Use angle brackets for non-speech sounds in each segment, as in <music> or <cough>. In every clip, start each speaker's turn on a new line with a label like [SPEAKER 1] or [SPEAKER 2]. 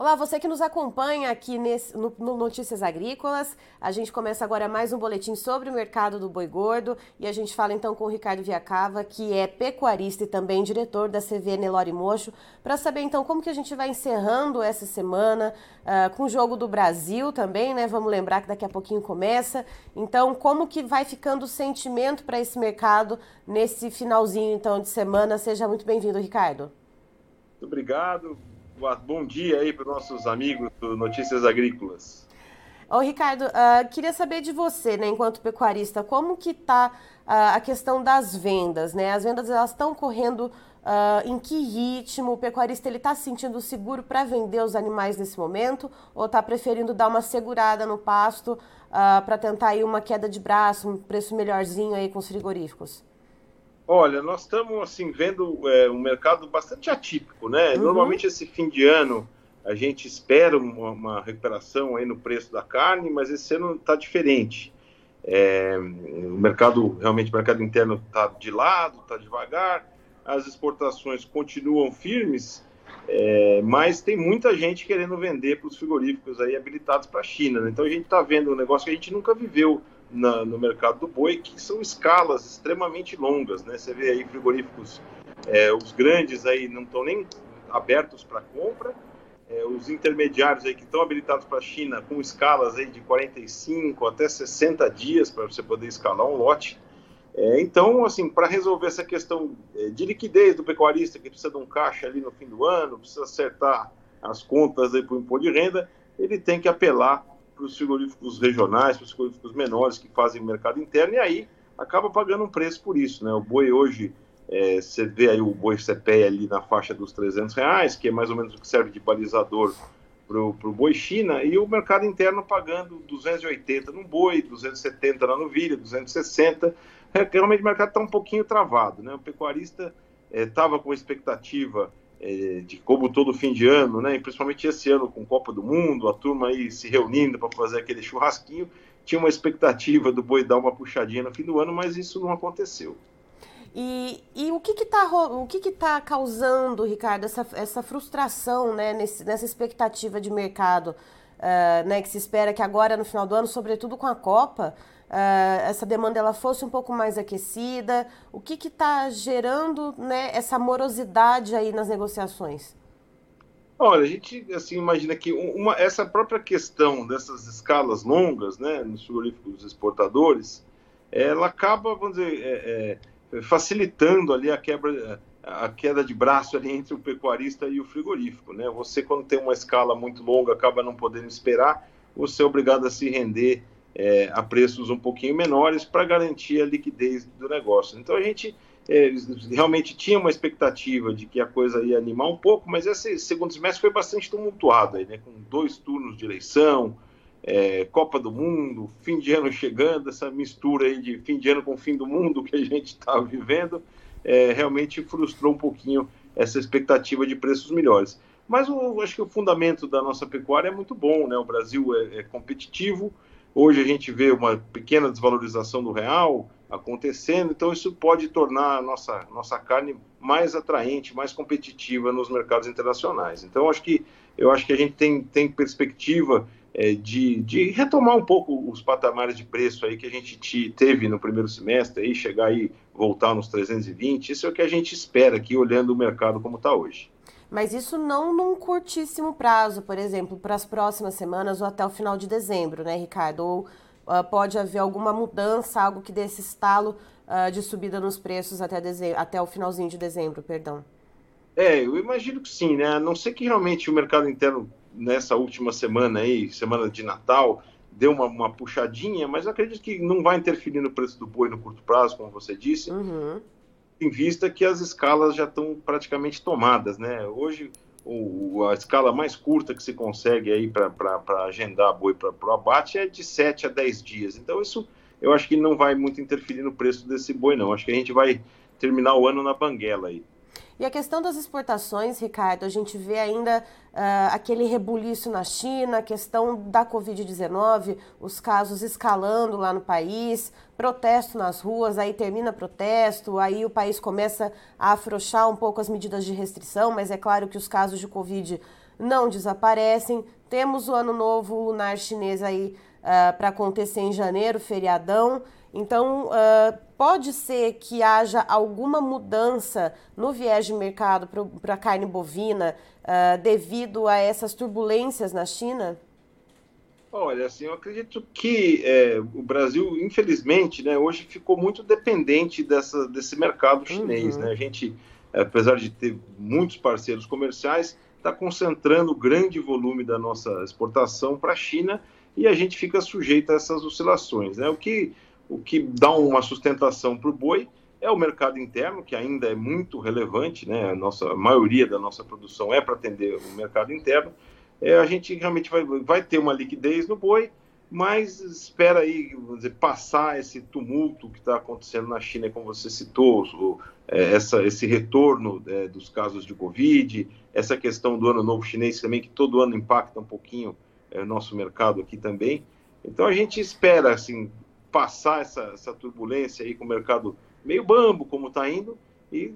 [SPEAKER 1] Olá, você que nos acompanha aqui nesse, no, no, Notícias Agrícolas. A gente começa agora mais um boletim sobre o mercado do boi gordo e a gente fala então com o Ricardo Viacava, que é pecuarista e também diretor da CV Nelore Mocho, para saber então como que a gente vai encerrando essa semana uh, com o Jogo do Brasil também, né? Vamos lembrar que daqui a pouquinho começa. Então, como que vai ficando o sentimento para esse mercado nesse finalzinho então de semana? Seja muito bem-vindo, Ricardo.
[SPEAKER 2] Muito obrigado bom dia aí para os nossos amigos do Notícias Agrícolas.
[SPEAKER 1] Ô, Ricardo, uh, queria saber de você, né, enquanto pecuarista, como que está uh, a questão das vendas, né? As vendas elas estão correndo uh, em que ritmo? O pecuarista ele está se sentindo seguro para vender os animais nesse momento ou está preferindo dar uma segurada no pasto para tentar aí uma queda de braço, um preço melhorzinho aí com os frigoríficos?
[SPEAKER 2] Olha, nós estamos assim vendo é, um mercado bastante atípico, né? Uhum. Normalmente esse fim de ano a gente espera uma, uma, recuperação aí no preço da carne, mas esse ano está diferente. É, o mercado realmente o mercado interno está de lado, está devagar. As exportações continuam firmes, é, mas tem muita gente querendo vender para os frigoríficos aí habilitados para a China. Né? Então a gente está vendo um negócio que a gente nunca viveu na, no mercado do boi, que são escalas extremamente longas, né? Você vê aí frigoríficos, é, os grandes aí não estão nem abertos para compra, é, os intermediários aí que estão habilitados para a China com escalas aí de 45 até 60 dias para você poder escalar um lote. É, então, assim, para resolver essa questão é, de liquidez do pecuarista que precisa de um caixa ali no fim do ano, precisa acertar as contas aí para o imposto de renda, ele tem que apelar para os frigoríficos regionais, para os frigoríficos menores que fazem mercado interno, e aí acaba pagando um preço por isso. Né? O boi hoje, é, você vê aí o boi CPE ali na faixa dos 300 reais, que é mais ou menos o que serve de balizador para o boi China, e o mercado interno pagando 280 no boi, 270 na novilha, 260. É, realmente o mercado está um pouquinho travado. Né? O pecuarista estava é, com expectativa é, de como todo fim de ano, né, e principalmente esse ano com Copa do Mundo, a turma aí se reunindo para fazer aquele churrasquinho, tinha uma expectativa do boi dar uma puxadinha no fim do ano, mas isso não aconteceu.
[SPEAKER 1] E, e o que está o que que tá causando, Ricardo, essa, essa frustração né, nesse, nessa expectativa de mercado, uh, né, que se espera que agora no final do ano, sobretudo com a Copa, uh, essa demanda ela fosse um pouco mais aquecida? O que está gerando né, essa morosidade aí nas negociações?
[SPEAKER 2] Olha, a gente assim imagina que uma, essa própria questão dessas escalas longas, né, nos frigoríficos exportadores, ela acaba, vamos dizer, é, é, facilitando ali a quebra, a queda de braço ali entre o pecuarista e o frigorífico, né? Você quando tem uma escala muito longa acaba não podendo esperar, você é obrigado a se render é, a preços um pouquinho menores para garantir a liquidez do negócio. Então a gente é, realmente tinha uma expectativa de que a coisa ia animar um pouco, mas esse segundo semestre foi bastante tumultuado, aí, né, com dois turnos de eleição, é, Copa do Mundo, fim de ano chegando, essa mistura aí de fim de ano com fim do mundo que a gente está vivendo, é, realmente frustrou um pouquinho essa expectativa de preços melhores. Mas eu acho que o fundamento da nossa pecuária é muito bom, né? O Brasil é, é competitivo, Hoje a gente vê uma pequena desvalorização do real acontecendo, então isso pode tornar a nossa, nossa carne mais atraente, mais competitiva nos mercados internacionais. Então acho que eu acho que a gente tem, tem perspectiva é, de, de retomar um pouco os patamares de preço aí que a gente te, teve no primeiro semestre, aí chegar aí voltar nos 320. Isso é o que a gente espera aqui olhando o mercado como está hoje.
[SPEAKER 1] Mas isso não num curtíssimo prazo, por exemplo, para as próximas semanas ou até o final de dezembro, né, Ricardo? Ou uh, pode haver alguma mudança, algo que dê esse estalo uh, de subida nos preços até, dezembro, até o finalzinho de dezembro, perdão.
[SPEAKER 2] É, eu imagino que sim, né? A não ser que realmente o mercado interno nessa última semana aí, semana de Natal, deu uma, uma puxadinha, mas acredito que não vai interferir no preço do boi no curto prazo, como você disse. Uhum em vista que as escalas já estão praticamente tomadas, né? Hoje o, a escala mais curta que se consegue aí para agendar boi para o abate é de 7 a 10 dias. Então isso eu acho que não vai muito interferir no preço desse boi, não. Acho que a gente vai terminar o ano na banguela aí.
[SPEAKER 1] E a questão das exportações, Ricardo, a gente vê ainda uh, aquele rebuliço na China, a questão da Covid-19, os casos escalando lá no país, protesto nas ruas, aí termina protesto, aí o país começa a afrouxar um pouco as medidas de restrição, mas é claro que os casos de Covid não desaparecem. Temos o Ano Novo Lunar Chinês aí uh, para acontecer em janeiro, feriadão. Então, uh, pode ser que haja alguma mudança no viés de mercado para a carne bovina uh, devido a essas turbulências na China?
[SPEAKER 2] Olha, assim, eu acredito que é, o Brasil, infelizmente, né, hoje ficou muito dependente dessa, desse mercado chinês. Uhum. Né? A gente, apesar de ter muitos parceiros comerciais, está concentrando grande volume da nossa exportação para a China e a gente fica sujeito a essas oscilações. Né? O, que, o que dá uma sustentação para o boi é o mercado interno, que ainda é muito relevante, né? a, nossa, a maioria da nossa produção é para atender o mercado interno é, a gente realmente vai, vai ter uma liquidez no boi, mas espera aí dizer, passar esse tumulto que está acontecendo na China, como você citou, o, é, essa, esse retorno é, dos casos de Covid, essa questão do ano novo chinês também, que todo ano impacta um pouquinho é, o nosso mercado aqui também. Então a gente espera assim passar essa, essa turbulência aí com o mercado meio bambo como está indo e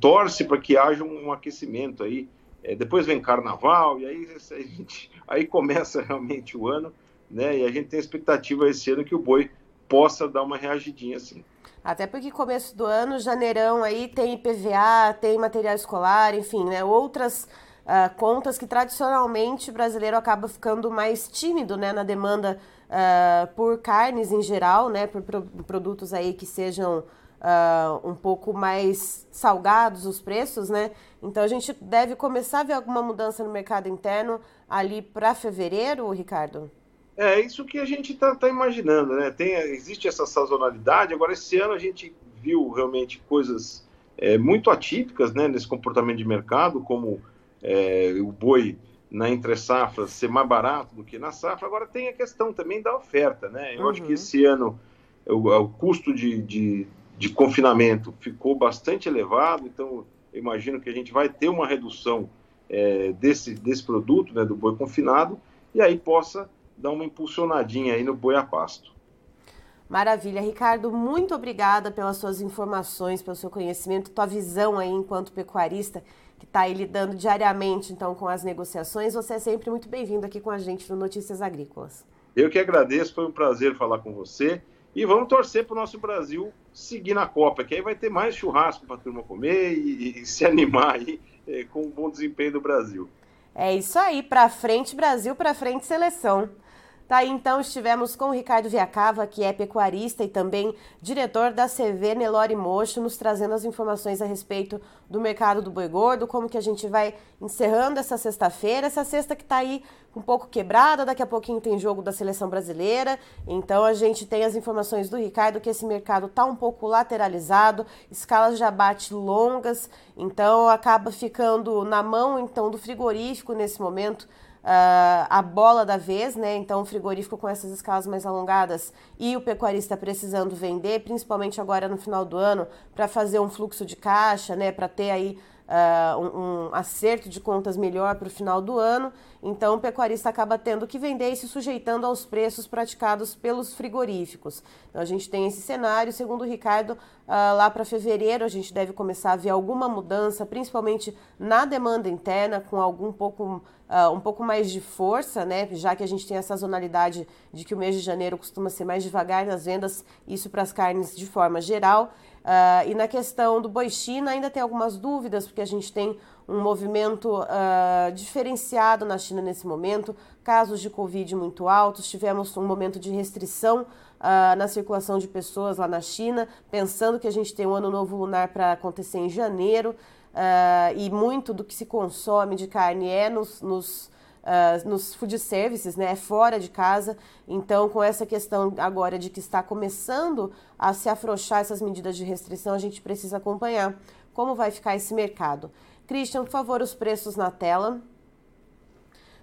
[SPEAKER 2] torce para que haja um, um aquecimento aí é, depois vem carnaval, e aí, <laughs> gente, aí começa realmente o ano, né? E a gente tem a expectativa esse ano que o boi possa dar uma reagidinha assim.
[SPEAKER 1] Até porque começo do ano, janeirão aí tem IPVA, tem material escolar, enfim, né? Outras uh, contas que tradicionalmente o brasileiro acaba ficando mais tímido, né? Na demanda uh, por carnes em geral, né? Por pro produtos aí que sejam uh, um pouco mais salgados os preços, né? Então a gente deve começar a ver alguma mudança no mercado interno ali para fevereiro, Ricardo?
[SPEAKER 2] É isso que a gente está tá imaginando, né? Tem, existe essa sazonalidade. Agora, esse ano a gente viu realmente coisas é, muito atípicas né, nesse comportamento de mercado, como é, o boi na entre safra ser mais barato do que na safra. Agora tem a questão também da oferta, né? Eu uhum. acho que uhum. esse ano o, o custo de, de, de confinamento ficou bastante elevado, então imagino que a gente vai ter uma redução é, desse, desse produto, né, do boi confinado, e aí possa dar uma impulsionadinha aí no boi a pasto.
[SPEAKER 1] Maravilha, Ricardo, muito obrigada pelas suas informações, pelo seu conhecimento, tua visão aí enquanto pecuarista que está aí lidando diariamente então com as negociações. Você é sempre muito bem-vindo aqui com a gente no Notícias Agrícolas.
[SPEAKER 2] Eu que agradeço, foi um prazer falar com você. E vamos torcer para o nosso Brasil seguir na Copa, que aí vai ter mais churrasco para a turma comer e, e, se animar aí é, com o bom desempenho do Brasil.
[SPEAKER 1] É isso aí, para frente Brasil, para frente seleção. Tá aí, então, estivemos com o Ricardo Viacava, que é pecuarista e também diretor da CV Nelore Mocho, nos trazendo as informações a respeito do mercado do boi gordo, como que a gente vai encerrando essa sexta-feira, essa sexta que está aí um pouco quebrada, daqui a pouquinho tem jogo da seleção brasileira, então a gente tem as informações do Ricardo que esse mercado está um pouco lateralizado, escalas de abate longas, então acaba ficando na mão então do frigorífico nesse momento, uh, a bola da vez, né? Então, o frigorífico com essas escalas mais alongadas e o pecuarista precisando vender, principalmente agora no final do ano, para fazer um fluxo de caixa, né? Para ter aí uh, um, um, acerto de contas melhor para o final do ano. Então, o pecuarista acaba tendo que vender e se sujeitando aos preços praticados pelos frigoríficos. Então, a gente tem esse cenário. Segundo o Ricardo, uh, lá para fevereiro a gente deve começar a ver alguma mudança, principalmente na demanda interna, com algum pouco, uh, um pouco mais de força, né? Já que a gente tem a sazonalidade de que o mês de janeiro costuma ser mais devagar nas vendas, isso para as carnes de forma geral. Uh, e na questão do boi China ainda tem algumas dúvidas, porque a gente tem um movimento uh, diferenciado na China nesse momento, casos de Covid muito altos, tivemos um momento de restrição uh, na circulação de pessoas lá na China, pensando que a gente tem um ano novo lunar para acontecer em janeiro, e muito do que se consome de carne é nos, nos uh, nos food services, né, é fora de casa. Então, com essa questão agora de que está começando a se afrouxar essas medidas de restrição, a gente precisa acompanhar como vai ficar esse mercado. Christian, por favor, os preços na tela.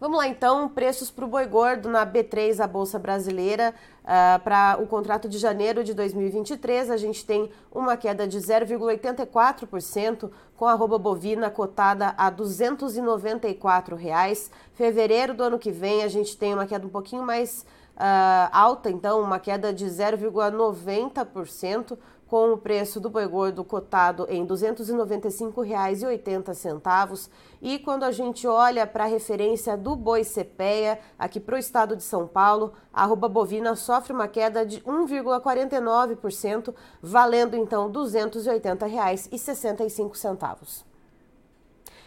[SPEAKER 1] Vamos lá então, preços para o boi gordo na B3, a Bolsa Brasileira. Uh, para o contrato de janeiro de 2023, a gente tem uma queda de 0,84%, com a arroba bovina cotada a 294 reais. Fevereiro do ano que vem, a gente tem uma queda um pouquinho mais uh, alta, então, uma queda de 0,90%, com o preço do boi gordo cotado em R$ 295,80. E quando a gente olha para a referência do boi CPEA, aqui para o estado de São Paulo, a arroba bovina sofre uma queda de 1,49%, valendo então R$ 280,65.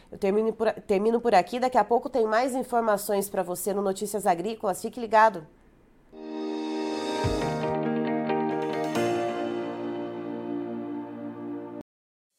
[SPEAKER 1] Eu termino por, termino por aqui, daqui a pouco tem mais informações para você no Notícias Agrícolas, fique ligado.